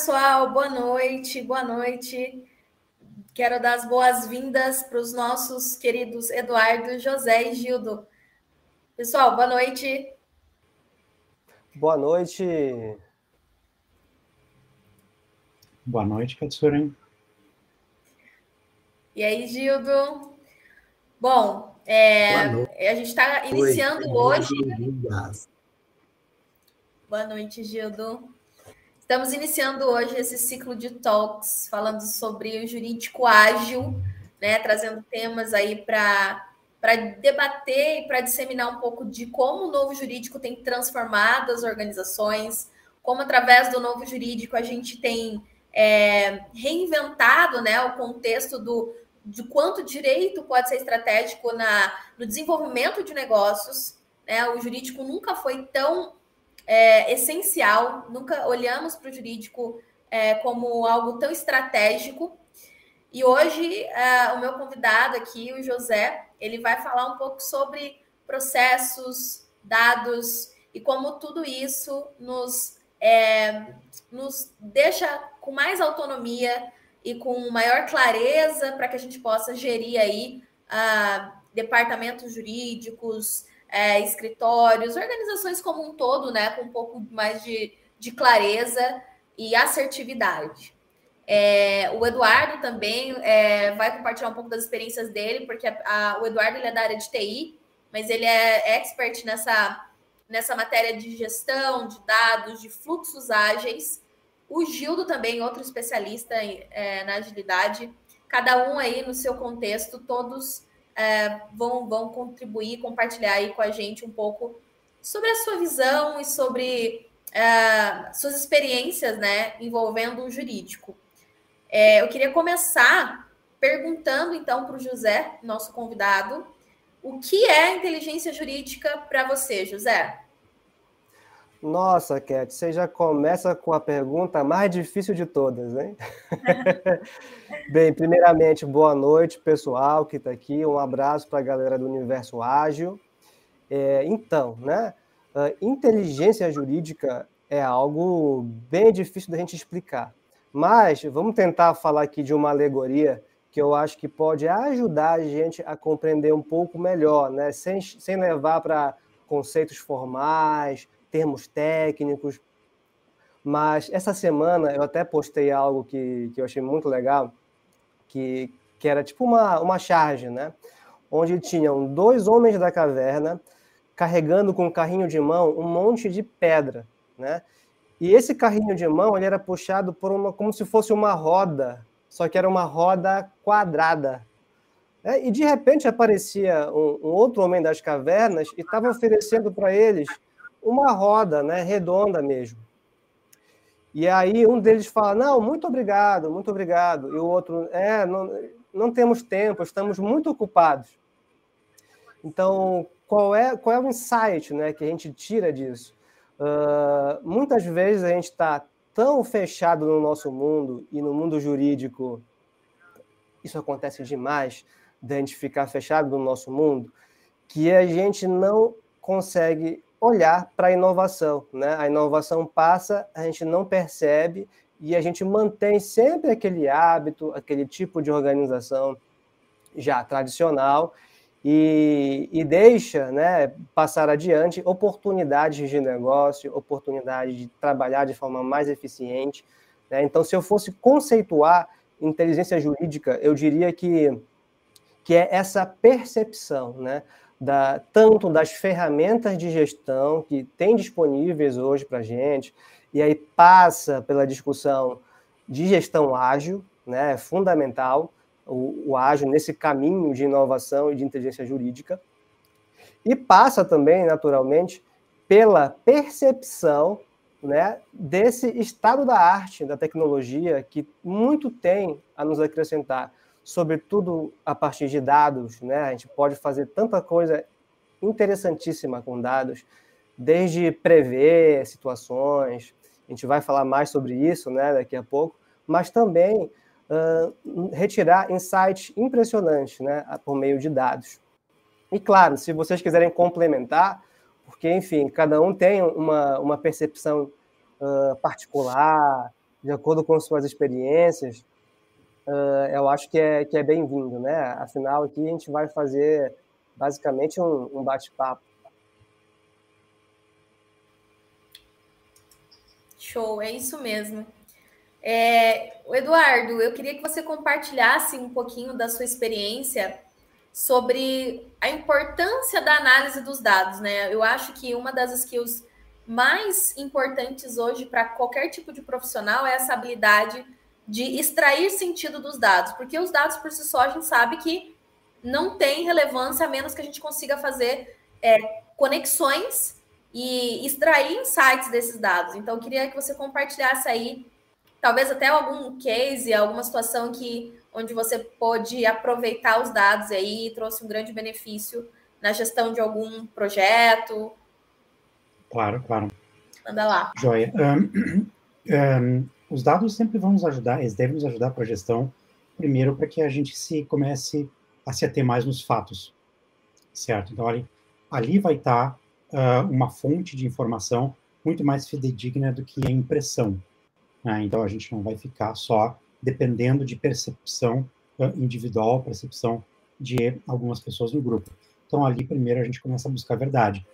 Olá, pessoal, boa noite, boa noite. Quero dar as boas-vindas para os nossos queridos Eduardo, José e Gildo. Pessoal, boa noite. Boa noite. Boa noite, Katsuren. E aí, Gildo? Bom, é, a gente está iniciando hoje. Boa noite, Gildo. Estamos iniciando hoje esse ciclo de talks falando sobre o jurídico ágil, né, trazendo temas aí para para debater e para disseminar um pouco de como o novo jurídico tem transformado as organizações, como através do novo jurídico a gente tem é, reinventado né, o contexto do, de quanto direito pode ser estratégico na, no desenvolvimento de negócios. Né? O jurídico nunca foi tão é, essencial, nunca olhamos para o jurídico é, como algo tão estratégico. E hoje, é, o meu convidado aqui, o José, ele vai falar um pouco sobre processos, dados e como tudo isso nos, é, nos deixa com mais autonomia e com maior clareza para que a gente possa gerir aí uh, departamentos jurídicos, é, escritórios, organizações como um todo, né, com um pouco mais de, de clareza e assertividade. É, o Eduardo também é, vai compartilhar um pouco das experiências dele, porque a, a, o Eduardo ele é da área de TI, mas ele é expert nessa, nessa matéria de gestão de dados, de fluxos ágeis. O Gildo também, outro especialista é, na agilidade. Cada um aí no seu contexto, todos é, vão, vão contribuir, compartilhar aí com a gente um pouco sobre a sua visão e sobre é, suas experiências, né, envolvendo o jurídico. É, eu queria começar perguntando então para o José, nosso convidado, o que é inteligência jurídica para você, José? Nossa, Cat, você já começa com a pergunta mais difícil de todas, hein? Bem, primeiramente, boa noite, pessoal que está aqui. Um abraço para a galera do Universo Ágil. É, então, né? inteligência jurídica é algo bem difícil da gente explicar. Mas vamos tentar falar aqui de uma alegoria que eu acho que pode ajudar a gente a compreender um pouco melhor, né? Sem, sem levar para conceitos formais, termos técnicos. Mas essa semana eu até postei algo que, que eu achei muito legal, que, que era tipo uma, uma charge, né? Onde tinham dois homens da caverna carregando com um carrinho de mão um monte de pedra, né? E esse carrinho de mão ele era puxado por uma como se fosse uma roda, só que era uma roda quadrada. Né? E de repente aparecia um, um outro homem das cavernas e estava oferecendo para eles uma roda, né, redonda mesmo. E aí um deles fala: Não, muito obrigado, muito obrigado. E o outro: É, não, não temos tempo, estamos muito ocupados. Então, qual é, qual é o insight né, que a gente tira disso? Uh, muitas vezes a gente está tão fechado no nosso mundo e no mundo jurídico, isso acontece demais, da gente ficar fechado no nosso mundo, que a gente não consegue olhar para a inovação. Né? A inovação passa, a gente não percebe e a gente mantém sempre aquele hábito, aquele tipo de organização já tradicional e, e deixa né, passar adiante oportunidades de negócio, oportunidade de trabalhar de forma mais eficiente. Né? Então, se eu fosse conceituar inteligência jurídica, eu diria que, que é essa percepção, né? Da, tanto das ferramentas de gestão que tem disponíveis hoje para a gente, e aí passa pela discussão de gestão ágil, né, é fundamental o, o ágil nesse caminho de inovação e de inteligência jurídica, e passa também, naturalmente, pela percepção né, desse estado da arte, da tecnologia, que muito tem a nos acrescentar sobretudo a partir de dados, né? A gente pode fazer tanta coisa interessantíssima com dados, desde prever situações, a gente vai falar mais sobre isso, né, daqui a pouco, mas também uh, retirar insights impressionantes, né, por meio de dados. E claro, se vocês quiserem complementar, porque enfim, cada um tem uma, uma percepção uh, particular, de acordo com suas experiências, uh, eu acho que é, que é bem-vindo, né? Afinal, aqui a gente vai fazer basicamente um, um bate-papo. Show, é isso mesmo. É, Eduardo, eu queria que você compartilhasse um pouquinho da sua experiência sobre a importância da análise dos dados, né? Eu acho que uma das skills mais importantes hoje para qualquer tipo de profissional é essa habilidade de extrair sentido dos dados, porque os dados por si só a gente sabe que não tem relevância a menos que a gente consiga fazer é, conexões e extrair insights desses dados. Então, eu queria que você compartilhasse aí, talvez até algum case, alguma situação que onde você pôde aproveitar os dados aí e trouxe um grande benefício na gestão de algum projeto. Claro, claro. Manda lá. Joia. Um, um, os dados sempre vão nos ajudar, eles devem nos ajudar para a gestão, primeiro para que a gente se comece a se ater mais nos fatos, certo? Então, ali, ali vai estar tá, uh, uma fonte de informação muito mais fidedigna do que a impressão. Né? Então, a gente não vai ficar só dependendo de percepção uh, individual, percepção de algumas pessoas no grupo. Então, ali, primeiro, a gente começa a buscar a verdade,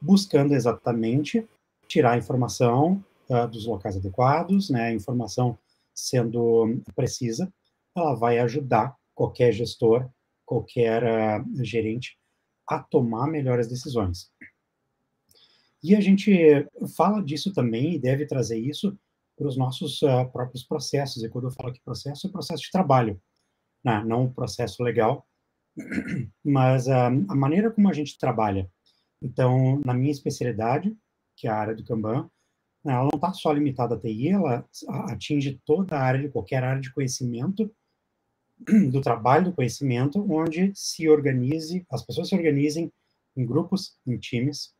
buscando exatamente tirar a informação uh, dos locais adequados, né, a informação sendo precisa, ela vai ajudar qualquer gestor, qualquer uh, gerente a tomar melhores decisões. E a gente fala disso também e deve trazer isso para os nossos uh, próprios processos. E quando eu falo que processo, é processo de trabalho, né? não um processo legal, mas uh, a maneira como a gente trabalha. Então, na minha especialidade, que é a área do Kanban, ela não está só limitada à TI, ela atinge toda a área, qualquer área de conhecimento, do trabalho do conhecimento, onde se organize, as pessoas se organizem em grupos, em times,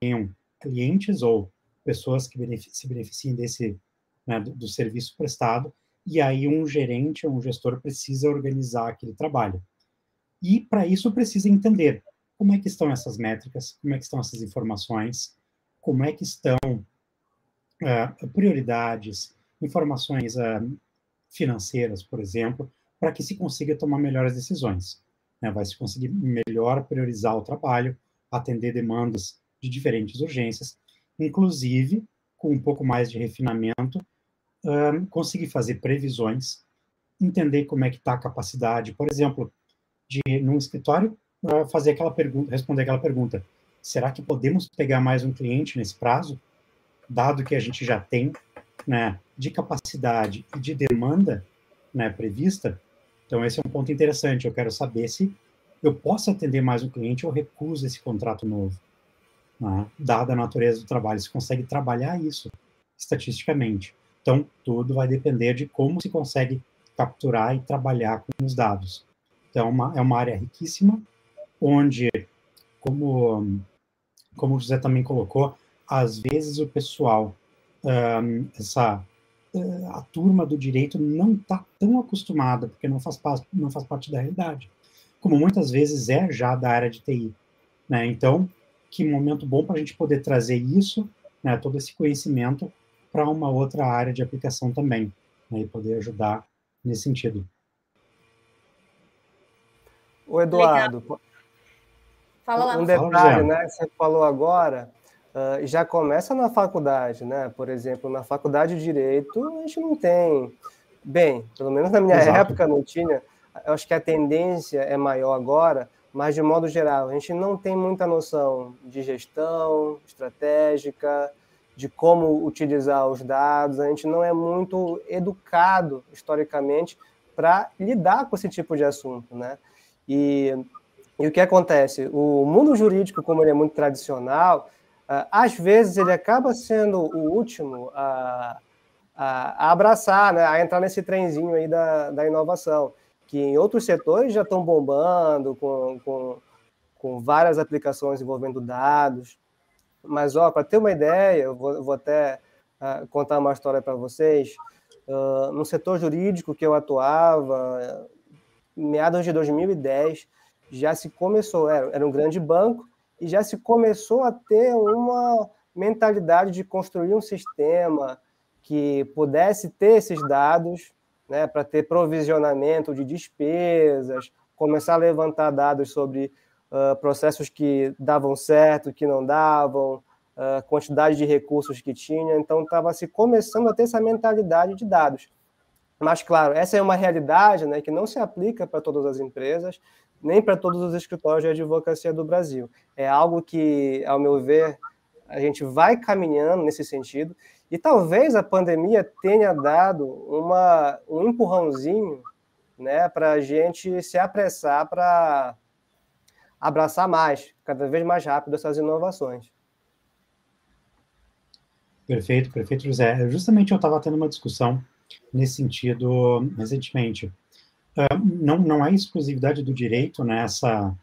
tenham clientes ou pessoas que se beneficiem desse né, do, do, serviço prestado, e aí um gerente ou um gestor precisa organizar aquele trabalho. E para isso precisa entender como é que estão essas métricas, como é que estão essas informações, como é que estão uh, prioridades, informações uh, financeiras, por exemplo, para que se consiga tomar melhores decisões. Né? Vai se conseguir melhor priorizar o trabalho, atender demandas de diferentes urgências, inclusive com um pouco mais de refinamento, uh, conseguir fazer previsões, entender como é que está a capacidade, por exemplo, de num escritório uh, fazer aquela pergunta, responder aquela pergunta: será que podemos pegar mais um cliente nesse prazo, dado que a gente já tem, né, de capacidade e de demanda, né, prevista? Então esse é um ponto interessante. Eu quero saber se eu posso atender mais um cliente ou recuso esse contrato novo, né, dada a natureza do trabalho. Se consegue trabalhar isso estatisticamente. Então, tudo vai depender de como se consegue capturar e trabalhar com os dados. Então, é uma, é uma área riquíssima, onde, como, como o José também colocou, às vezes o pessoal, um, essa, a turma do direito não está tão acostumada, porque não faz, não faz parte da realidade, como muitas vezes é já da área de TI. Né? Então, que momento bom para a gente poder trazer isso, né, todo esse conhecimento para uma outra área de aplicação também, né, e poder ajudar nesse sentido. O Eduardo, Fala lá. um detalhe, né, que você falou agora, uh, já começa na faculdade, né? Por exemplo, na faculdade de Direito, a gente não tem, bem, pelo menos na minha Exato. época não tinha, eu acho que a tendência é maior agora, mas de modo geral, a gente não tem muita noção de gestão estratégica, de como utilizar os dados, a gente não é muito educado historicamente para lidar com esse tipo de assunto, né? E, e, o que acontece? O mundo jurídico, como ele é muito tradicional, às vezes ele acaba sendo o último a, a, a, abraçar, né? a entrar nesse trenzinho aí da, da inovação, que em outros setores já estão bombando com, com, com várias aplicações envolvendo dados, mas, ó, para ter uma ideia, eu vou, vou até uh, contar uma história para vocês. Uh, no setor jurídico que eu atuava, meados de 2010, já se começou, era, era um grande banco, e já se começou a ter uma mentalidade de construir um sistema que pudesse ter esses dados né, para ter provisionamento de despesas, começar a levantar dados sobre uh, processos que davam certo, que não davam, uh, quantidade de recursos que tinha. Então, estava se começando a ter essa mentalidade de dados. Mas, claro, essa é uma realidade né, que não se aplica para todas as empresas, nem para todos os escritórios de advocacia do Brasil. É algo que, ao meu ver, a gente vai caminhando nesse sentido, e talvez a pandemia tenha dado uma, um empurrãozinho né, para a gente se apressar para abraçar mais, cada vez mais rápido, essas inovações. Perfeito, perfeito, José. Justamente eu estava tendo uma discussão nesse sentido recentemente. Uh, não, não é exclusividade do direito nessa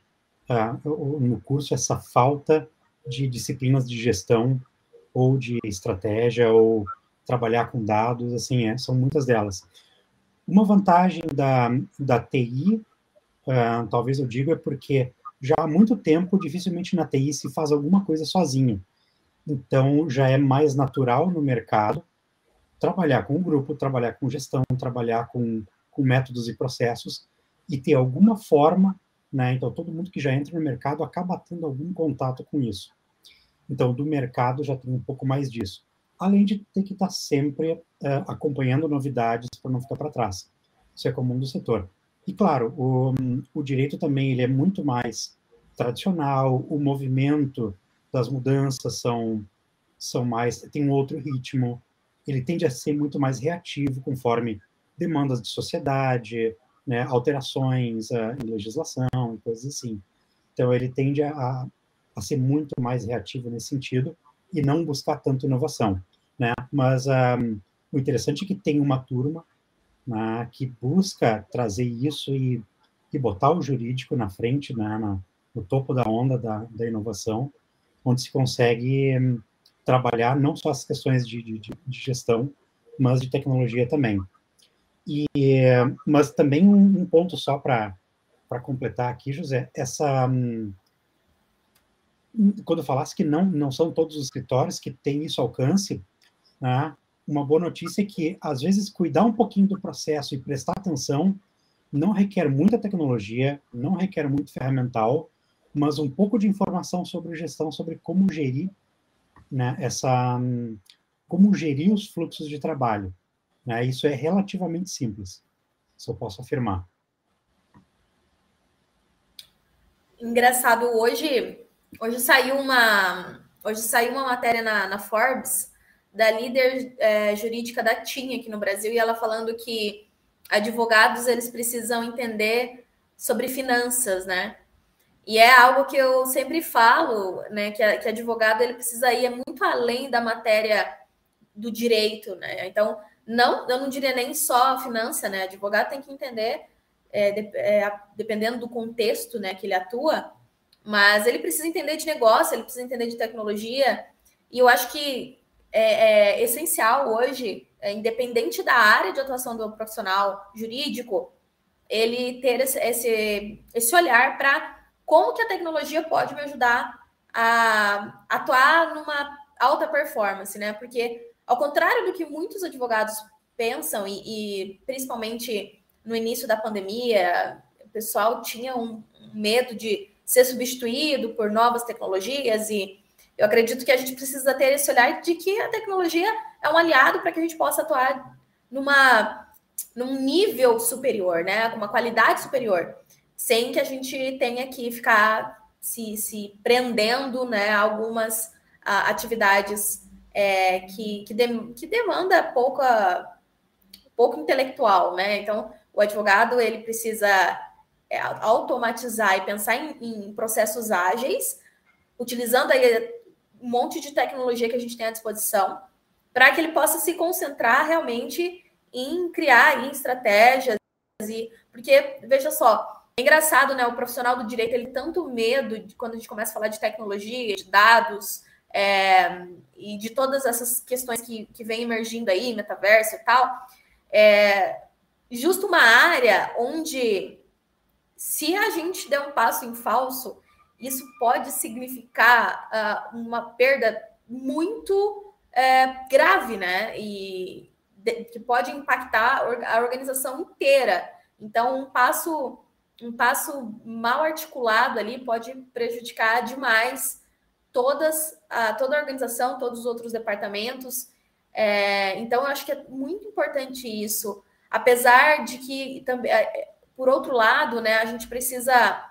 né, uh, no curso essa falta de disciplinas de gestão ou de estratégia ou trabalhar com dados, assim, é, são muitas delas. Uma vantagem da, da TI, uh, talvez eu diga, é porque já há muito tempo, dificilmente na TI se faz alguma coisa sozinho. Então, já é mais natural no mercado trabalhar com o grupo, trabalhar com gestão, trabalhar com, com métodos e processos e ter alguma forma, né? Então, todo mundo que já entra no mercado acaba tendo algum contato com isso. Então, do mercado já tem um pouco mais disso. Além de ter que estar sempre uh, acompanhando novidades para não ficar para trás. Isso é comum do setor. E, claro, o, o direito também ele é muito mais tradicional, o movimento das mudanças são, são mais, tem um outro ritmo, ele tende a ser muito mais reativo conforme demandas de sociedade, né, alterações uh, em legislação, coisas assim. Então, ele tende a, a ser muito mais reativo nesse sentido e não buscar tanto inovação, né? Mas um, o interessante é que tem uma turma né, que busca trazer isso e, e botar o jurídico na frente, né, na, no topo da onda da, da inovação, onde se consegue um, trabalhar não só as questões de, de, de, gestão, mas de tecnologia também. E, mas também um, ponto só para completar aqui, José, essa um, quando falasse que não, não são todos os escritórios que têm isso alcance, né, uma boa notícia é que, às vezes, cuidar um pouquinho do processo e prestar atenção não requer muita tecnologia, não requer muito ferramental, mas um pouco de informação sobre gestão, sobre como gerir né, essa, como gerir os fluxos de trabalho. Né, isso é relativamente simples, se eu posso afirmar. Engraçado, hoje Hoje saiu uma, hoje saiu uma matéria na, na Forbes da líder é, jurídica da TIM aqui no Brasil e ela falando que advogados eles precisam entender sobre finanças, né? E é algo que eu sempre falo, né? Que, que advogado ele precisa ir muito além da matéria do direito, né? Então, não, eu não diria nem só finança, né? Advogado tem que entender, é, de, é, dependendo do contexto, né, que ele atua, mas ele precisa entender de negócio, ele precisa entender de tecnologia, e eu acho que é, é essencial hoje, é, independente da área de atuação do profissional jurídico, ele ter esse, esse, esse olhar para como que a tecnologia pode me ajudar a atuar numa alta performance, né? Porque, ao contrário do que muitos advogados pensam, e, e principalmente no início da pandemia, o pessoal tinha um medo de ser substituído por novas tecnologias e eu acredito que a gente precisa ter esse olhar de que a tecnologia é um aliado para que a gente possa atuar numa num nível superior, né, com uma qualidade superior, sem que a gente tenha que ficar se, se prendendo, né, algumas a, atividades é, que, que, de, que demanda pouca pouco intelectual, né? Então, o advogado ele precisa é, automatizar e pensar em, em, processos ágeis, utilizando aí um monte de tecnologia que a gente tem à disposição, para que ele possa se concentrar realmente em criar aí, estratégias e porque veja só, é engraçado, né? O profissional do direito ele tanto medo de quando a gente começa a falar de tecnologia, de dados é, e de todas essas questões que, que vem emergindo aí, metaverso e tal. É, justo uma área onde se a gente der um passo em falso, isso pode significar uh, uma perda muito é, grave, né? E de, que pode impactar a organização inteira. Então, um passo um passo mal articulado ali pode prejudicar demais todas a, toda a organização, todos os outros departamentos. É, então, eu acho que é muito importante isso, apesar de que também, é, por outro lado, né, a gente precisa.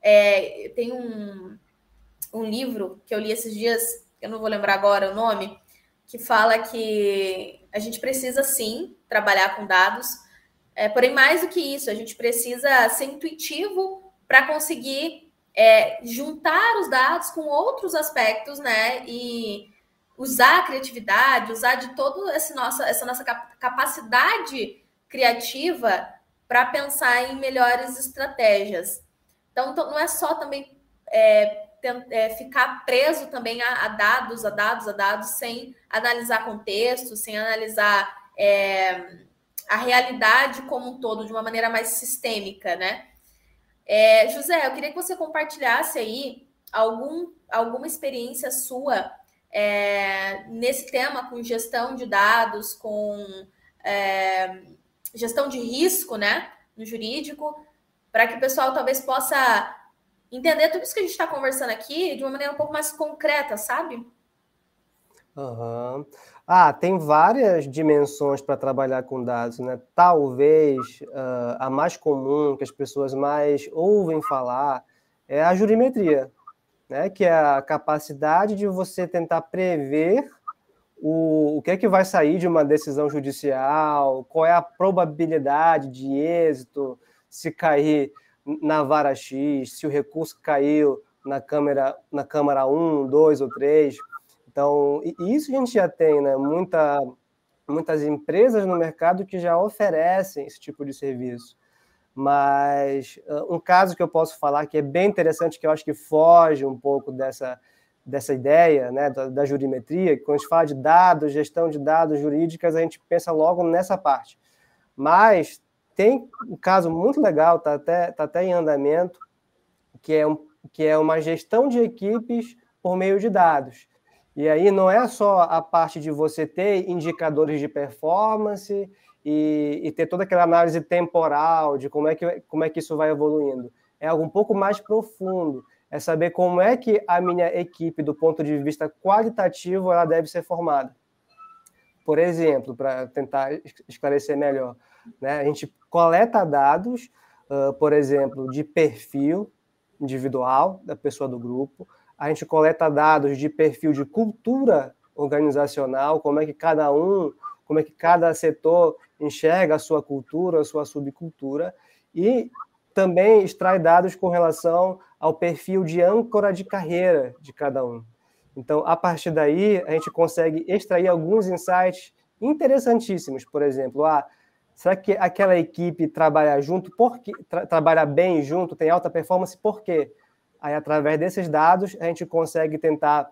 É, tem um, um livro que eu li esses dias, eu não vou lembrar agora o nome, que fala que a gente precisa sim trabalhar com dados, é, porém, mais do que isso, a gente precisa ser intuitivo para conseguir é, juntar os dados com outros aspectos, né? E usar a criatividade, usar de toda essa nossa, essa nossa capacidade criativa para pensar em melhores estratégias. Então, não é só também é, é, ficar preso também a, a, dados, a dados, a dados, sem analisar contexto, sem analisar é, a realidade como um todo de uma maneira mais sistêmica, né? É, José, eu queria que você compartilhasse aí algum, alguma experiência sua é, nesse tema com gestão de dados, com é, gestão de risco, né, no jurídico, para que o pessoal talvez possa entender tudo isso que a gente está conversando aqui de uma maneira um pouco mais concreta, sabe? Uhum. Ah, tem várias dimensões para trabalhar com dados, né? Talvez uh, a mais comum, que as pessoas mais ouvem falar, é a jurimetria, né? Que é a capacidade de você tentar prever o, o que é que vai sair de uma decisão judicial, qual é a probabilidade de êxito, se cair na vara X, se o recurso caiu na Câmara, na Câmara 1, 2 ou 3 então, isso a gente já tem, né? Muita, muitas empresas no mercado que já oferecem esse tipo de serviço. Mas um caso que eu posso falar que é bem interessante, que eu acho que foge um pouco dessa, dessa ideia né, da, da jurimetria, quando a gente fala de dados, gestão de dados jurídicas, a gente pensa logo nessa parte. Mas tem um caso muito legal, está até, tá até em andamento, que é, um, que é uma gestão de equipes por meio de dados. E aí não é só a parte de você ter indicadores de performance e, e, ter toda aquela análise temporal de como é, que, como é que isso vai evoluindo. É algo um pouco mais profundo. É saber como é que a minha equipe, do ponto de vista qualitativo, ela deve ser formada. Por exemplo, para tentar esclarecer melhor, né? a gente coleta dados, uh, por exemplo, de perfil individual da pessoa do grupo, a gente coleta dados de perfil de cultura organizacional, como é que cada um, como é que cada setor enxerga a sua cultura, a sua subcultura, e também extrai dados com relação ao perfil de âncora de carreira de cada um. Então, a partir daí, a gente consegue extrair alguns insights interessantíssimos. Por exemplo, ah, será que aquela equipe trabalha junto, porque, tra trabalha bem junto, tem alta performance, por quê? Aí, através desses dados, a gente consegue tentar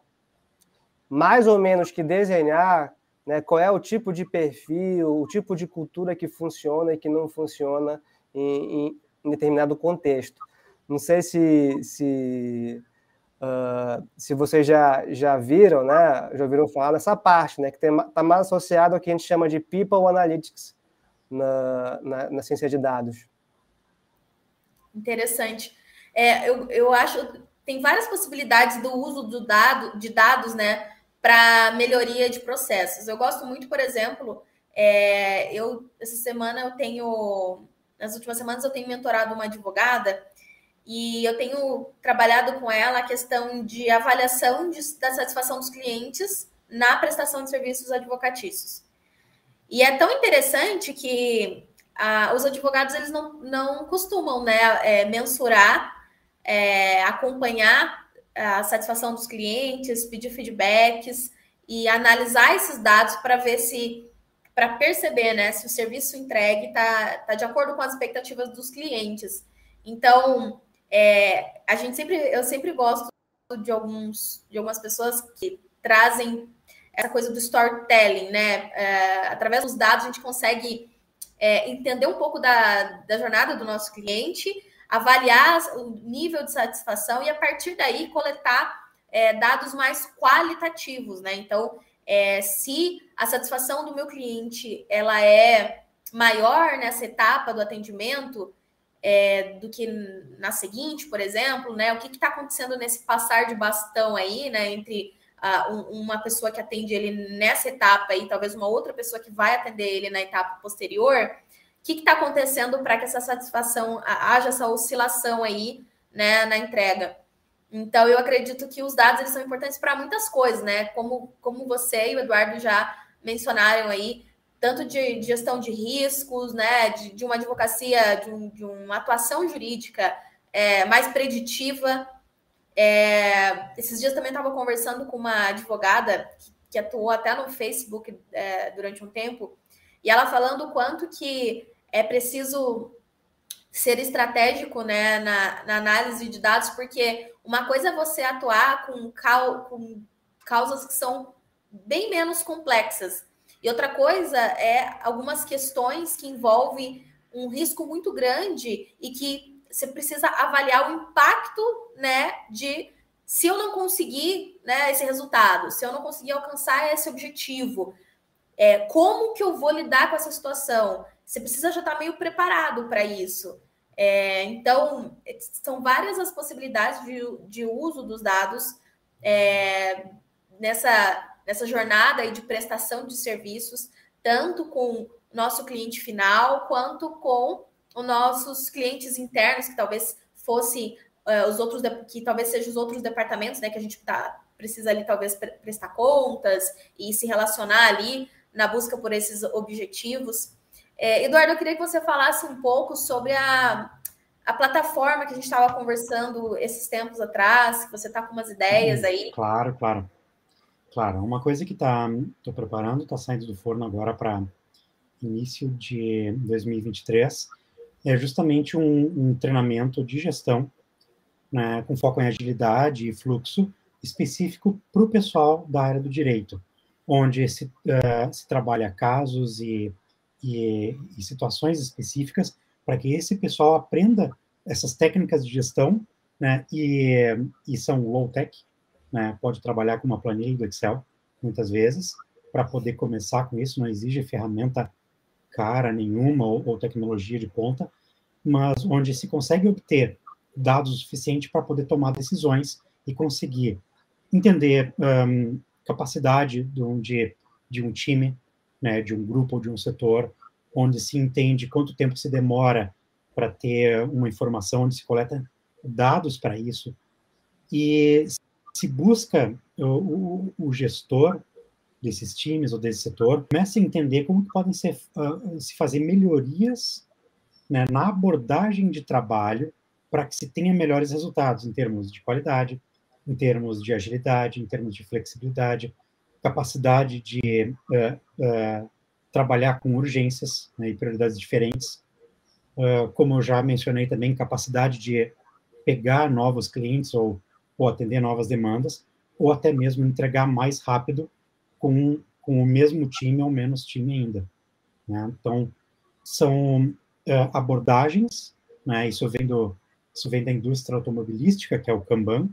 mais ou menos que desenhar né, qual é o tipo de perfil, o tipo de cultura que funciona e que não funciona em, em, determinado contexto. Não sei se, se, uh, se vocês já, já viram, né, já ouviram falar nessa parte, né, que está mais associado ao que a gente chama de People Analytics na, na, na ciência de dados. Interessante. É, eu, eu acho tem várias possibilidades do uso do dado, de dados, né, para melhoria de processos. Eu gosto muito, por exemplo, é, eu essa semana eu tenho, nas últimas semanas eu tenho mentorado uma advogada e eu tenho trabalhado com ela a questão de avaliação de, da satisfação dos clientes na prestação de serviços advocatícios. E é tão interessante que ah, os advogados eles não, não costumam né, é, mensurar é, acompanhar a satisfação dos clientes, pedir feedbacks e analisar esses dados para ver se para perceber né, se o serviço entregue está tá de acordo com as expectativas dos clientes. Então, é, a gente sempre, eu sempre gosto de alguns de algumas pessoas que trazem essa coisa do storytelling, né? É, através dos dados a gente consegue é, entender um pouco da, da jornada do nosso cliente avaliar o nível de satisfação e, a partir daí, coletar é, dados mais qualitativos, né? Então, é, se a satisfação do meu cliente ela é maior nessa etapa do atendimento é, do que na seguinte, por exemplo, né? O que está acontecendo nesse passar de bastão aí, né? Entre uh, um, uma pessoa que atende ele nessa etapa e talvez uma outra pessoa que vai atender ele na etapa posterior. O que está acontecendo para que essa satisfação haja essa oscilação aí, né, na entrega? Então, eu acredito que os dados eles são importantes para muitas coisas, né? Como, como você e o Eduardo já mencionaram aí, tanto de gestão de riscos, né, de, de uma advocacia, de, um, de, uma atuação jurídica é, mais preditiva. É, esses dias também estava conversando com uma advogada que, que atuou até no Facebook é, durante um tempo, e ela falando o quanto que é preciso ser estratégico né, na, na análise de dados, porque uma coisa é você atuar com, cau, com causas que são bem menos complexas, e outra coisa é algumas questões que envolvem um risco muito grande e que você precisa avaliar o impacto, né, de se eu não conseguir, né, esse resultado, se eu não conseguir alcançar esse objetivo, é, como que eu vou lidar com essa situação? Você precisa já estar meio preparado para isso. É, então, são várias as possibilidades de, de uso dos dados é, nessa nessa jornada de prestação de serviços, tanto com nosso cliente final, quanto com os nossos clientes internos, que talvez fossem uh, os outros, que talvez sejam os outros departamentos, né, que a gente tá, precisa ali talvez prestar contas e se relacionar ali na busca por esses objetivos. É, Eduardo, eu queria que você falasse um pouco sobre a, a plataforma que a gente estava conversando esses tempos atrás, que você está com umas ideias uhum. aí. Claro, claro. Claro, uma coisa que tá, tô preparando, está saindo do forno agora para início de 2023, é justamente um, um treinamento de gestão, né, com foco em agilidade e fluxo, específico para o pessoal da área do direito, onde se, uh, se trabalha casos e, e, e situações específicas para que esse pessoal aprenda essas técnicas de gestão, né, e, e são low-tech, né, pode trabalhar com uma planilha do Excel, muitas vezes, para poder começar com isso, não exige ferramenta cara nenhuma ou, ou tecnologia de ponta, mas onde se consegue obter dados suficientes para poder tomar decisões e conseguir entender um, capacidade de um, de, de um time, né, de um grupo ou de um setor, onde se entende quanto tempo se demora para ter uma informação, onde se coleta dados para isso, e se busca o, o, o, gestor desses times ou desse setor começa a entender como podem ser, uh, se fazer melhorias né, na abordagem de trabalho para que se tenha melhores resultados em termos de qualidade, em termos de agilidade, em termos de flexibilidade, capacidade de uh, uh, trabalhar com urgências né, e prioridades diferentes. como eu já mencionei também, capacidade de pegar novos clientes ou ou atender novas demandas, ou até mesmo entregar mais rápido com, com o mesmo time ou menos time ainda. Né? Então, são abordagens, né? isso, vem do, isso vem da indústria automobilística, que é o Kanban.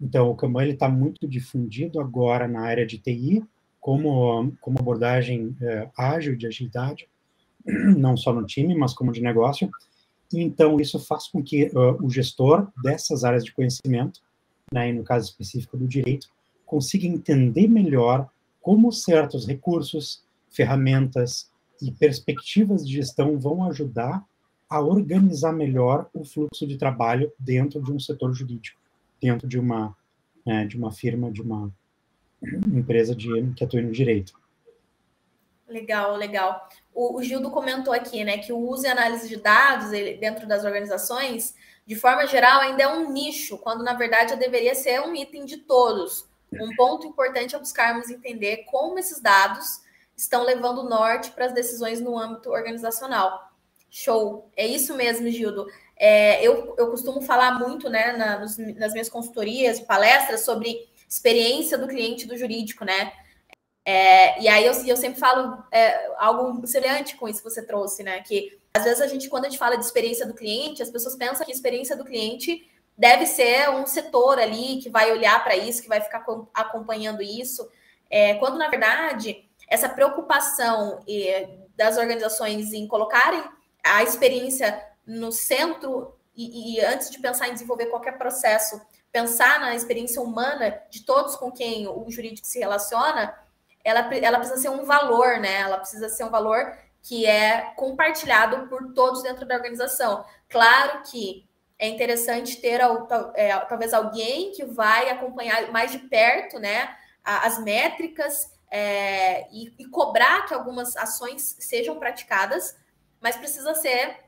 Então, o Kanban está muito difundido agora na área de TI, como, como abordagem é, ágil de agilidade, não só no time, mas como de negócio. Então, isso faz com que uh, o gestor dessas áreas de conhecimento né, e no caso específico do direito, consiga entender melhor como certos recursos, ferramentas e perspectivas de gestão vão ajudar a organizar melhor o fluxo de trabalho dentro de um setor jurídico, dentro de uma, né, de uma firma, de uma empresa de, que atua no direito. Legal, legal. O, o, Gildo comentou aqui, né, que o uso e análise de dados ele, dentro das organizações de forma geral, ainda é um nicho, quando na verdade deveria ser um item de todos. Um ponto importante é buscarmos entender como esses dados estão levando norte para as decisões no âmbito organizacional. Show, é isso mesmo, Gildo. É, eu, eu costumo falar muito né, na, nos, nas minhas consultorias, palestras, sobre experiência do cliente do jurídico, né? É, e aí eu, eu sempre falo é, algo semelhante com isso que você trouxe, né? Que às vezes a gente, quando a gente fala de experiência do cliente, as pessoas pensam que a experiência do cliente deve ser um setor ali que vai olhar para isso, que vai ficar acompanhando isso. É, quando, na verdade, essa preocupação das organizações em colocarem a experiência no centro e, e, antes de pensar em desenvolver qualquer processo, pensar na experiência humana de todos com quem o jurídico se relaciona, ela, ela precisa ser um valor, né? Ela precisa ser um valor que é compartilhado por todos dentro da organização. Claro que é interessante ter é, talvez alguém que vai acompanhar mais de perto, né, as métricas é, e, e, cobrar que algumas ações sejam praticadas, mas precisa ser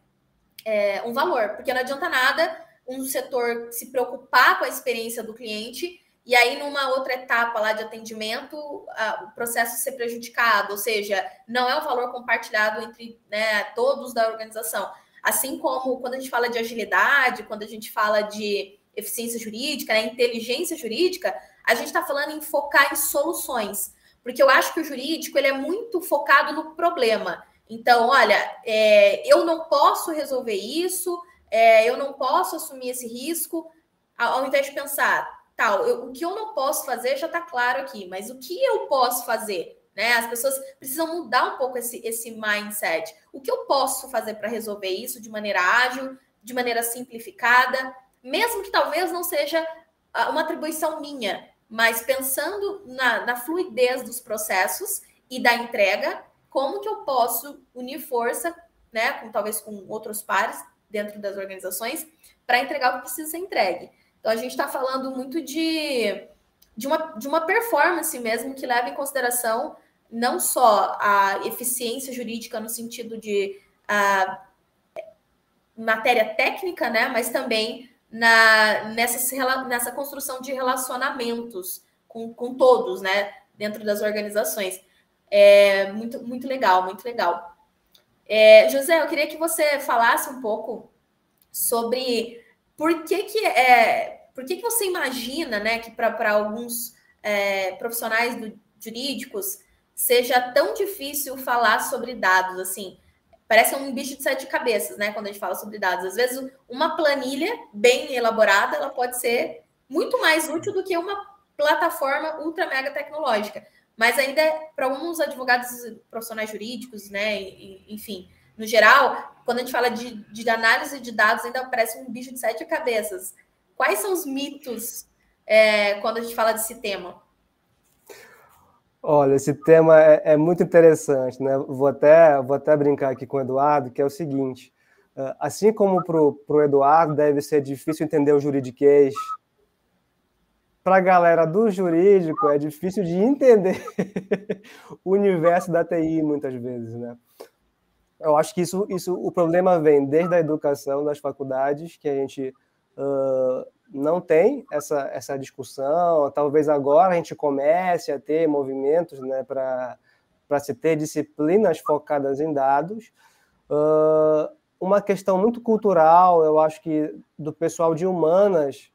é, um valor, porque não adianta nada um setor se preocupar com a experiência do cliente e aí numa outra etapa lá de atendimento a, o processo ser prejudicado, ou seja, não é um valor compartilhado entre né, todos da organização. Assim como quando a gente fala de agilidade, quando a gente fala de eficiência jurídica, né, inteligência jurídica, a gente está falando em focar em soluções, porque eu acho que o jurídico ele é muito focado no problema. Então, olha, é, eu não posso resolver isso, é, eu não posso assumir esse risco, ao invés de pensar, tal, o que eu não posso fazer já está claro aqui, mas o que eu posso fazer? Né? As pessoas precisam mudar um pouco esse, esse mindset. O que eu posso fazer para resolver isso de maneira ágil, de maneira simplificada, mesmo que talvez não seja ah, uma atribuição minha, mas pensando na, na fluidez dos processos e da entrega, como que eu posso unir força, né, com, talvez com outros pares dentro das organizações, para entregar o que precisa ser entregue. Então, a gente está falando muito de, de, uma, de uma performance mesmo que leva em consideração não só a eficiência jurídica no sentido de a, matéria técnica, né, mas também na, nessa, nessa construção de relacionamentos com, com todos, né, dentro das organizações. É muito, muito legal, muito legal. É, José, eu queria que você falasse um pouco sobre por que que é, por que que você imagina, né, que para alguns é, profissionais do, jurídicos seja tão difícil falar sobre dados, assim, parece um bicho de sete cabeças, né, quando a gente fala sobre dados. Às vezes, uma planilha bem elaborada, ela pode ser muito mais útil do que uma plataforma ultra mega tecnológica. Mas ainda, para alguns advogados profissionais jurídicos, né, enfim, no geral, quando a gente fala de, de análise de dados, ainda parece um bicho de sete cabeças. Quais são os mitos é, quando a gente fala desse tema? Olha, esse tema é, é, muito interessante, né? Vou até, vou até brincar aqui com o Eduardo, que é o seguinte: é, assim como para o Eduardo deve ser difícil entender o juridiquês, para a galera do jurídico é difícil de entender o universo da TI muitas vezes, né? Eu acho que isso, isso, o problema vem desde a educação das faculdades, que a gente uh, não tem essa, essa discussão. Talvez agora a gente comece a ter movimentos né, para se ter disciplinas focadas em dados. Uh, uma questão muito cultural, eu acho que do pessoal de humanas,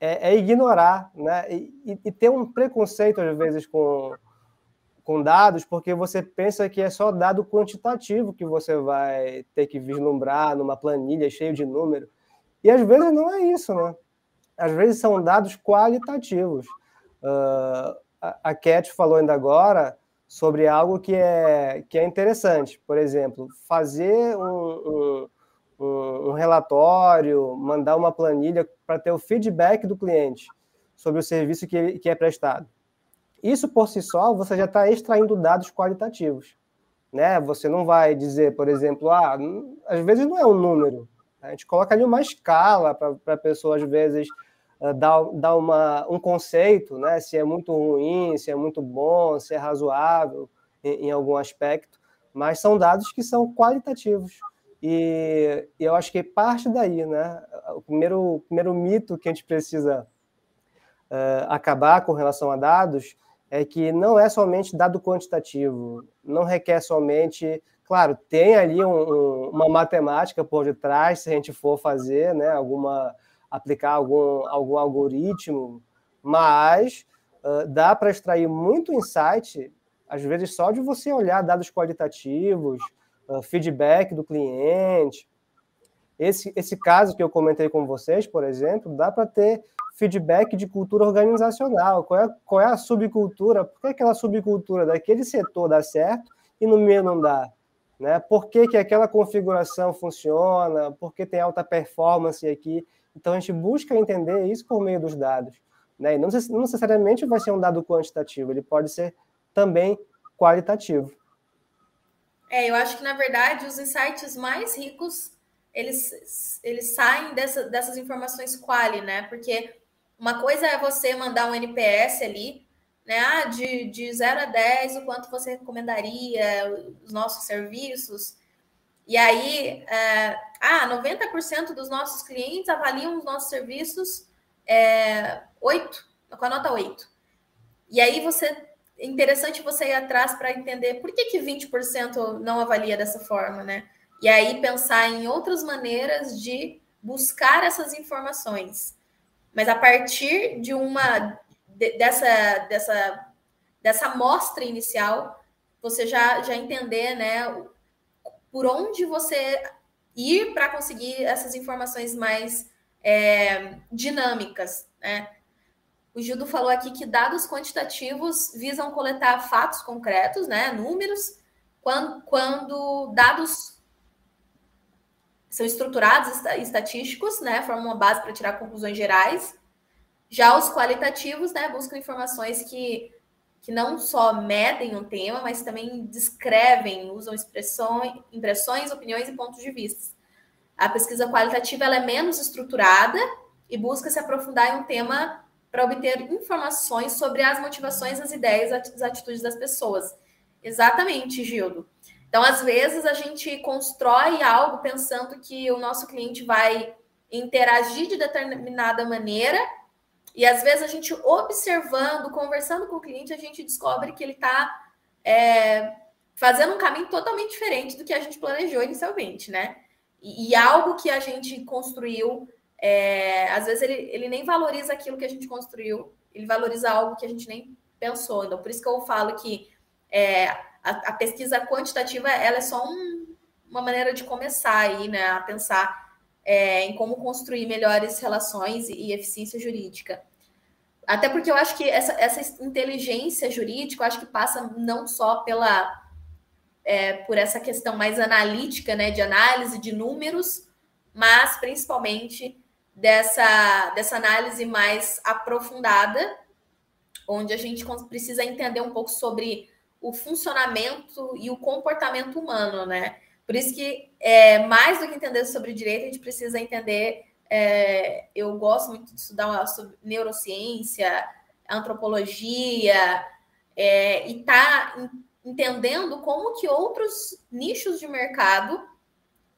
é, é ignorar né, e, e, ter um preconceito, às vezes, com, com dados, porque você pensa que é só dado quantitativo que você vai ter que vislumbrar numa planilha cheia de números. E às vezes não é isso, né? Às vezes são dados qualitativos. Uh, a Cat falou ainda agora sobre algo que é, que é interessante. Por exemplo, fazer um, um, um relatório, mandar uma planilha para ter o feedback do cliente sobre o serviço que, que é prestado. Isso por si só, você já está extraindo dados qualitativos. Né? Você não vai dizer, por exemplo, ah, às vezes não é um número, a gente coloca ali uma escala para a pessoa, às vezes, uh, dar, dar uma, um conceito, né? se é muito ruim, se é muito bom, se é razoável em, em algum aspecto, mas são dados que são qualitativos. E, eu acho que parte daí, né? O primeiro, o primeiro mito que a gente precisa uh, acabar com relação a dados é que não é somente dado quantitativo, não requer somente Claro, tem ali um, um, uma matemática por detrás, se a gente for fazer, né, alguma aplicar algum, algum algoritmo, mas uh, dá para extrair muito insight, às vezes só de você olhar dados qualitativos, feedback do cliente. Esse, esse caso que eu comentei com vocês, por exemplo, dá para ter feedback de cultura organizacional, qual é, qual é a subcultura, por que aquela subcultura daquele setor dá certo e no meio não dá? Né? Por que, que aquela configuração funciona, por que tem alta performance aqui? Então, a gente busca entender isso por meio dos dados. Né? E não necessariamente vai ser um dado quantitativo, ele pode ser também qualitativo. É, eu acho que, na verdade, os insights mais ricos, eles, eles saem dessa, dessas informações quali, né? Porque uma coisa é você mandar um NPS ali, né? Ah, de, de 0 a 10, o quanto você recomendaria os nossos serviços. E aí, é, ah, 90% dos nossos clientes avaliam os nossos serviços é, 8, com a nota 8. E aí você interessante você ir atrás para entender por que, que 20% não avalia dessa forma, né? E aí pensar em outras maneiras de buscar essas informações. Mas a partir de uma de, dessa dessa dessa amostra inicial, você já já entender, né, por onde você ir para conseguir essas informações mais é, dinâmicas, né? O Gildo falou aqui que dados quantitativos visam coletar fatos concretos, né, números, quando, quando dados são estruturados estatísticos, né, formam uma base para tirar conclusões gerais. Já os qualitativos, né, buscam informações que, que não só medem um tema, mas também descrevem, usam expressões, impressões, opiniões e pontos de vista. A pesquisa qualitativa ela é menos estruturada e busca se aprofundar em um tema para obter informações sobre as motivações, as ideias, as atitudes das pessoas. Exatamente, Gildo. Então, às vezes, a gente constrói algo pensando que o nosso cliente vai interagir de determinada maneira, e às vezes a gente observando, conversando com o cliente, a gente descobre que ele está é, fazendo um caminho totalmente diferente do que a gente planejou inicialmente, né? E, e algo que a gente construiu é, às vezes ele, ele nem valoriza aquilo que a gente construiu, ele valoriza algo que a gente nem pensou. Então, por isso que eu falo que é, a, a, pesquisa quantitativa ela é só um, uma maneira de começar aí, né, a pensar é, em como construir melhores relações e, e, eficiência jurídica. Até porque eu acho que essa, essa inteligência jurídica, eu acho que passa não só pela é, por essa questão mais analítica, né, de análise de números, mas principalmente dessa, dessa análise mais aprofundada, onde a gente precisa entender um pouco sobre o funcionamento e o comportamento humano, né? Por isso que, é, mais do que entender sobre direito, a gente precisa entender. É, eu gosto muito de estudar sobre neurociência, antropologia, é, e tá entendendo como que outros nichos de mercado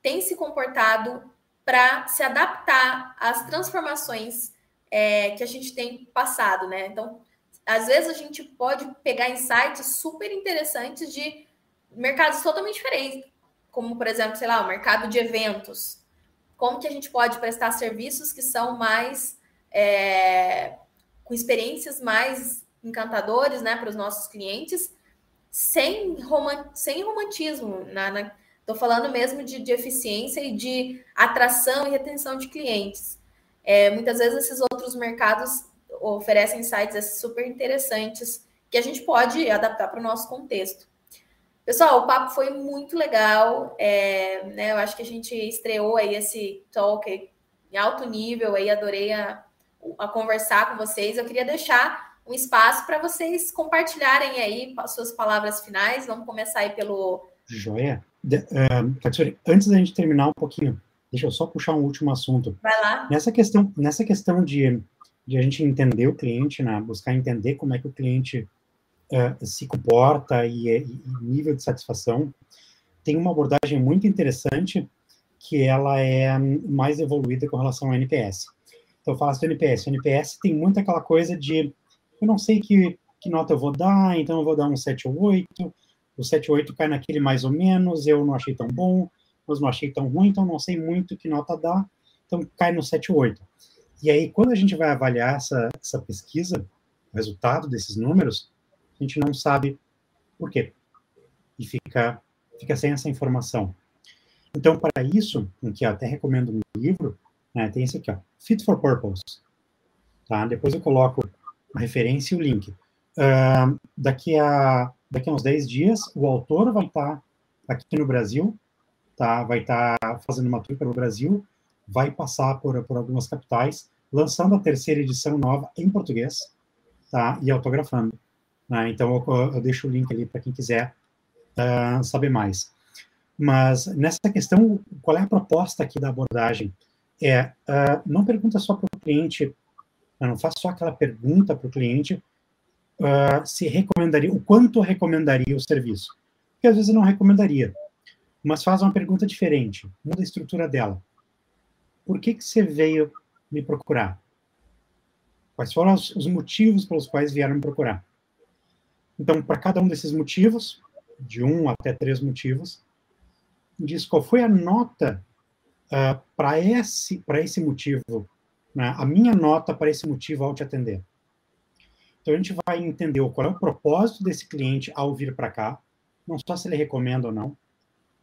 têm se comportado para se adaptar às transformações é, que a gente tem passado, né? Então, às vezes a gente pode pegar insights super interessantes de mercados totalmente diferentes, como, por exemplo, sei lá, o mercado de eventos. Como que a gente pode prestar serviços que são mais é, com experiências mais encantadores, né, para os nossos clientes, sem, rom sem romantismo na, na Estou falando mesmo de, de, eficiência e de atração e retenção de clientes. É, muitas vezes esses outros mercados oferecem sites super interessantes que a gente pode adaptar para o nosso contexto. Pessoal, o papo foi muito legal. É, né, eu acho que a gente estreou aí esse talk em alto nível, aí adorei a, a conversar com vocês. Eu queria deixar um espaço para vocês compartilharem aí as suas palavras finais. Vamos começar aí pelo. Joia. De, uh, antes da gente terminar um pouquinho, deixa eu só puxar um último assunto. Vai lá. Nessa questão, nessa questão de, de a gente entender o cliente, né, buscar entender como é que o cliente uh, se comporta e, e, nível de satisfação, tem uma abordagem muito interessante que ela é mais evoluída com relação ao NPS. Então, eu faço do NPS. O NPS tem muito aquela coisa de eu não sei que, que nota eu vou dar, então eu vou dar um 7 ou 8, o 7,8 cai naquele mais ou menos, eu não achei tão bom, mas não achei tão ruim, então não sei muito que nota dá, então cai no 7,8. E aí, quando a gente vai avaliar essa, essa pesquisa, o resultado desses números, a gente não sabe por quê. E fica, fica sem essa informação. Então, para isso, o que eu até recomendo no livro, né, tem esse aqui, ó, Fit for Purpose. Tá? Depois eu coloco a referência e o link. Uh, daqui, a, daqui a uns 10 dias, o autor vai estar tá aqui no Brasil, tá? vai estar tá fazendo uma tour pelo Brasil, vai passar por, por algumas capitais, lançando a terceira edição nova em português, tá? E autografando. Né? Então, eu, eu, deixo o link ali para quem quiser uh, saber mais. Mas nessa questão, qual é a proposta aqui da abordagem? É, uh, não pergunta só para o cliente, não faz só aquela pergunta para o cliente uh, se recomendaria, o quanto recomendaria o serviço. Porque às vezes não recomendaria, mas faz uma pergunta diferente, muda a estrutura dela. Por que, que você veio me procurar? Quais foram os, os motivos pelos quais vieram me procurar? Então, para cada um desses motivos, de um até três motivos, diz qual foi a nota uh, para esse, esse motivo, né? a minha nota para esse motivo ao te atender. Então, a gente vai entender qual é o propósito desse cliente ao vir para cá, não só se ele recomenda ou não,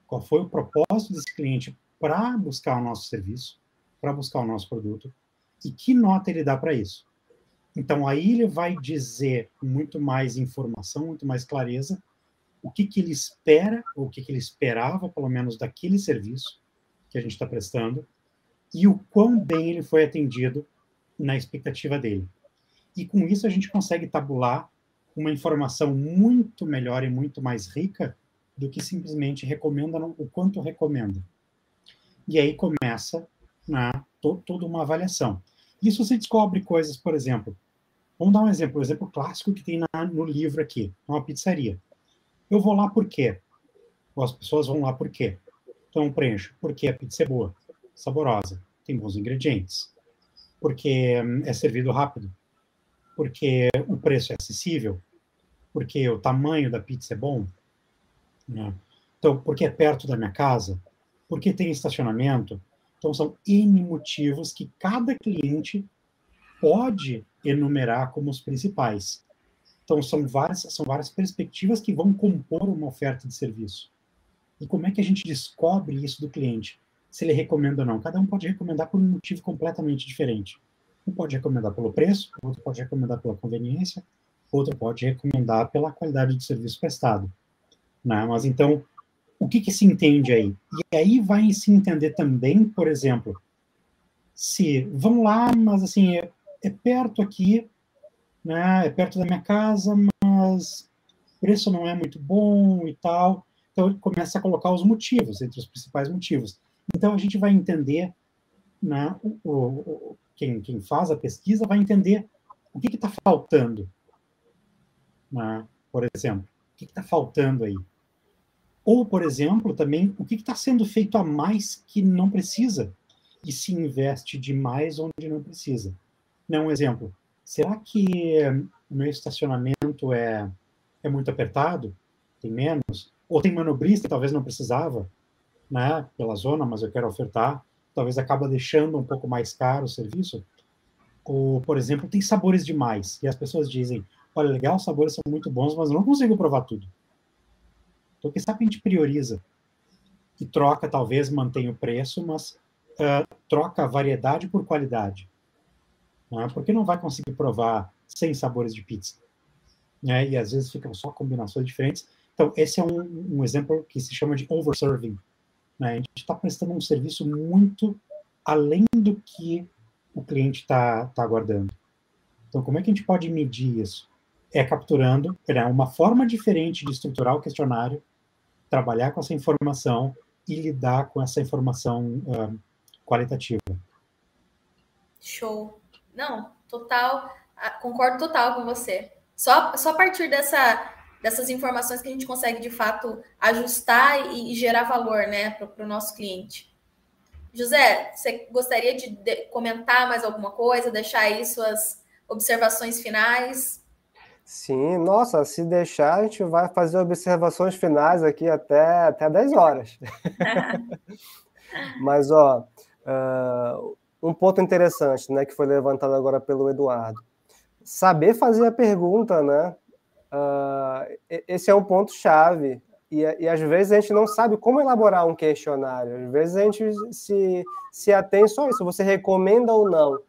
qual foi o propósito desse cliente para buscar o nosso serviço, para buscar o nosso produto, e que nota ele dá para isso. Então, aí ele vai dizer com muito mais informação, muito mais clareza, o que, que ele espera, ou o que, que ele esperava, pelo menos, daquele serviço que a gente está prestando, e o quão bem ele foi atendido na expectativa dele. E com isso a gente consegue tabular uma informação muito melhor e muito mais rica do que simplesmente recomenda o quanto recomenda. E aí começa né, to, toda uma avaliação. Isso você descobre coisas, por exemplo, vamos dar um exemplo, um exemplo clássico que tem na, no livro aqui, uma pizzaria. Eu vou lá por quê? Ou as pessoas vão lá por quê? Então preencho. Porque a pizza é boa, saborosa, tem bons ingredientes. Porque hum, é servido rápido. Porque o preço é acessível. Porque o tamanho da pizza é bom. Né? Então, porque é perto da minha casa. Porque tem estacionamento. Então, são N motivos que cada cliente pode enumerar como os principais. Então, são várias, são várias perspectivas que vão compor uma oferta de serviço. E como é que a gente descobre isso do cliente? Se ele recomenda ou não. Cada um pode recomendar por um motivo completamente diferente. Um pode recomendar pelo preço, outro pode recomendar pela conveniência, outro pode recomendar pela qualidade de serviço prestado. Né? Mas então, o que, que se entende aí? E aí vai se entender também, por exemplo, se vamos lá, mas assim, é, é perto aqui, né? É perto da minha casa, mas o preço não é muito bom e tal. Então começa a colocar os motivos, entre os principais motivos. Então a gente vai entender, né, o, o, quem, quem faz a pesquisa vai entender o que está faltando. Né, por exemplo, o que está faltando aí? Ou, por exemplo, também o que está sendo feito a mais que não precisa e se investe demais onde não precisa. Não, um exemplo será que o meu estacionamento é, é muito apertado? Tem menos? Ou tem manobrista, talvez não precisava, né, pela zona, mas eu quero ofertar, talvez acaba deixando um pouco mais caro o serviço? Ou, por exemplo, tem sabores demais, e as pessoas dizem, olha, legal, os sabores são muito bons, mas eu não consigo provar tudo. Então, quem sabe a gente prioriza e troca, talvez mantém o preço, mas uh, troca variedade por qualidade né? porque não vai conseguir provar 100 sabores de pizza. Né? E às vezes ficam só combinações diferentes. Então, esse é um, um exemplo que se chama de overserving. Né? A gente está prestando um serviço muito além do que o cliente está tá aguardando. Então, como é que a gente pode medir isso? É capturando é uma forma diferente de estruturar o questionário, trabalhar com essa informação e lidar com essa informação uh, qualitativa. Show. Não, total, concordo total com você. Só, só a partir dessa, dessas informações que a gente consegue, de fato, ajustar e, e gerar valor né, para o nosso cliente. José, você gostaria de, de comentar mais alguma coisa, deixar aí suas observações finais? Sim, nossa, se deixar, a gente vai fazer observações finais aqui até, até 10 horas. Mas, ó, uh, um ponto interessante, né, que foi levantado agora pelo Eduardo. Saber fazer a pergunta, né? Uh, esse é um ponto chave. E, e, às vezes a gente não sabe como elaborar um questionário. Às vezes a gente se, se atém só isso, você recomenda ou não.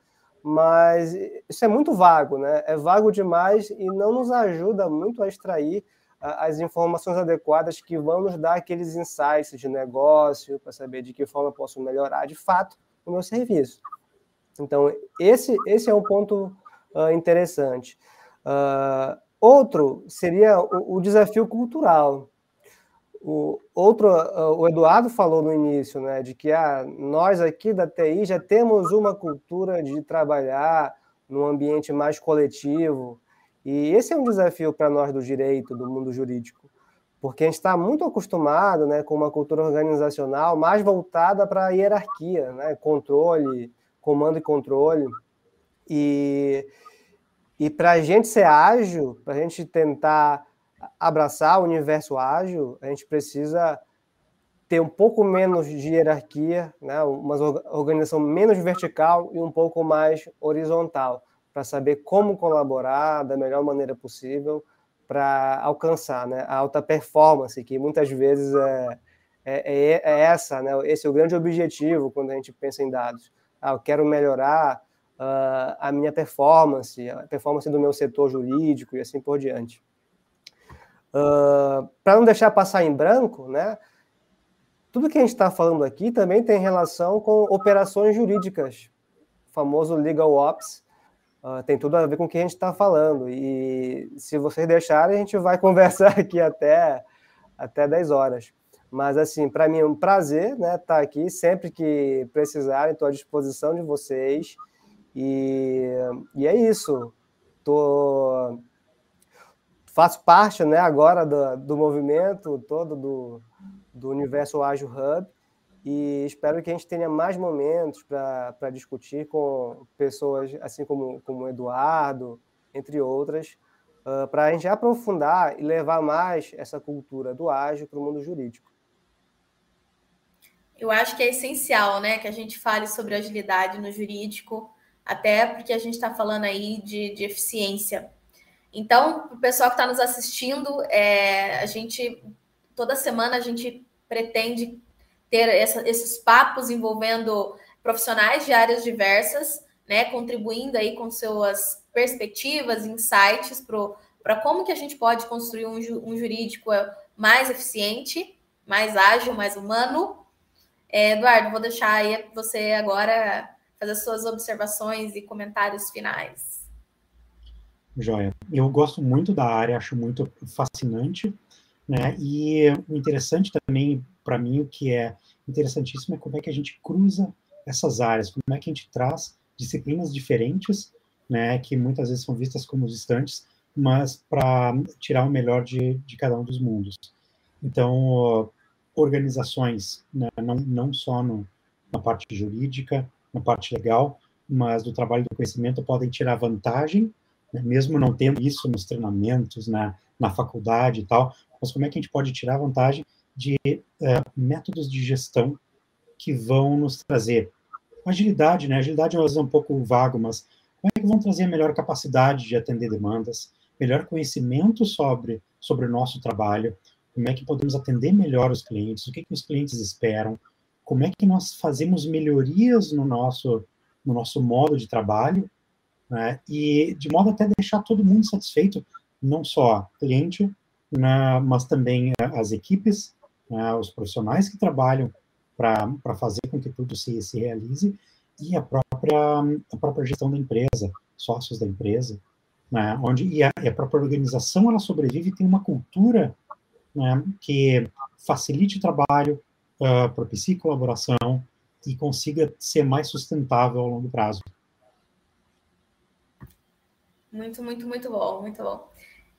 mas isso é muito vago, né? É vago demais e não nos ajuda muito a extrair as informações adequadas que vão nos dar aqueles insights de negócio para saber de que forma posso melhorar de fato o meu serviço. Então, esse, esse é um ponto uh, interessante. Uh, outro seria o, o, desafio cultural. O, outro, uh, o Eduardo falou no início, né, de que ah, nós aqui da TI já temos uma cultura de trabalhar num ambiente mais coletivo, e esse é um desafio para nós do direito, do mundo jurídico, porque a gente está muito acostumado né, com uma cultura organizacional mais voltada para a hierarquia, né, controle, comando e controle. E, e para a gente ser ágil, para a gente tentar abraçar o universo ágil, a gente precisa ter um pouco menos de hierarquia, né, uma organização menos vertical e um pouco mais horizontal para saber como colaborar da melhor maneira possível para alcançar né, a alta performance, que muitas vezes é, é, é, é, essa, né, esse é o grande objetivo quando a gente pensa em dados. Ah, eu quero melhorar uh, a minha performance, a performance do meu setor jurídico e assim por diante. Uh, para não deixar passar em branco, né, tudo que a gente está falando aqui também tem relação com operações jurídicas, o famoso legal ops, Uh, tem tudo a ver com o que a gente está falando. E se vocês deixarem, a gente vai conversar aqui até, até 10 horas. Mas, assim, para mim é um prazer né, estar tá aqui. Sempre que precisarem, estou à disposição de vocês. E, e é isso. Tô, faço parte né, agora do, do movimento todo do, do Universo Ágil Hub e espero que a gente tenha mais momentos para discutir com pessoas assim como, como o Eduardo, entre outras, uh, para a gente aprofundar e levar mais essa cultura do ágil para o mundo jurídico. Eu acho que é essencial né, que a gente fale sobre agilidade no jurídico, até porque a gente está falando aí de, de eficiência. Então, o pessoal que está nos assistindo, é, a gente toda semana a gente pretende ter essa, esses papos envolvendo profissionais de áreas diversas, né, contribuindo aí com suas perspectivas, insights para como que a gente pode construir um, um, jurídico mais eficiente, mais ágil, mais humano. É, Eduardo, vou deixar aí você agora fazer suas observações e comentários finais. Joia. Eu gosto muito da área, acho muito fascinante, né? E o interessante também para mim, o que é interessantíssimo é como é que a gente cruza essas áreas, como é que a gente traz disciplinas diferentes, né, que muitas vezes são vistas como distantes, mas para tirar o melhor de, de cada um dos mundos. Então, organizações, né, não, não só no, na parte jurídica, na parte legal, mas do trabalho do conhecimento podem tirar vantagem, né, mesmo não tendo isso nos treinamentos, na, na faculdade e tal, mas como é que a gente pode tirar vantagem de uh, métodos de gestão que vão nos trazer agilidade, né? Agilidade é um pouco vago, mas como é que vão trazer melhor capacidade de atender demandas, melhor conhecimento sobre, sobre o nosso trabalho, como é que podemos atender melhor os clientes, o que, que os clientes esperam, como é que nós fazemos melhorias no nosso, no nosso modo de trabalho, né? e de modo até deixar todo mundo satisfeito, não só cliente, né, mas também as equipes né, os profissionais que trabalham para fazer com que tudo se, se realize e a própria, a própria gestão da empresa, sócios da empresa, né, onde e a, e a, própria organização ela sobrevive tem uma cultura né, que facilite o trabalho, uh, propicie colaboração e consiga ser mais sustentável ao longo prazo. Muito, muito, muito bom, muito bom.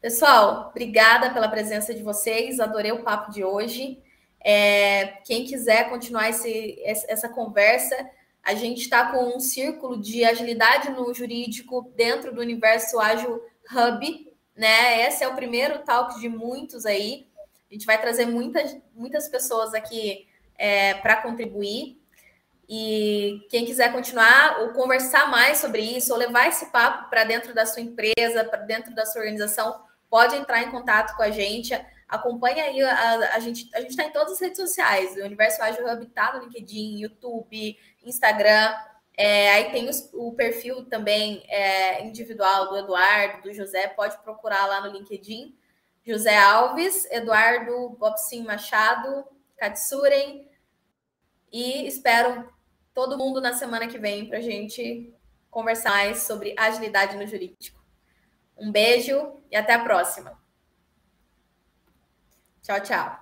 Pessoal, obrigada pela presença de vocês, adorei o papo de hoje. É, quem quiser continuar esse, essa conversa, a gente está com um círculo de agilidade no jurídico dentro do universo Ágil Hub, né? Esse é o primeiro talk de muitos aí. A gente vai trazer muitas, muitas pessoas aqui é, para contribuir. E quem quiser continuar ou conversar mais sobre isso, ou levar esse papo para dentro da sua empresa, para dentro da sua organização, pode entrar em contato com a gente. Acompanha aí, a, a gente a está em todas as redes sociais. O Universo Ágil Hub está no LinkedIn, YouTube, Instagram. É, aí tem os, o perfil também é, individual do Eduardo, do José, pode procurar lá no LinkedIn. José Alves, Eduardo Bobsin Machado, Katsuren. E espero todo mundo na semana que vem para a gente conversar mais sobre agilidade no jurídico. Um beijo e até a próxima. Tchau, tchau.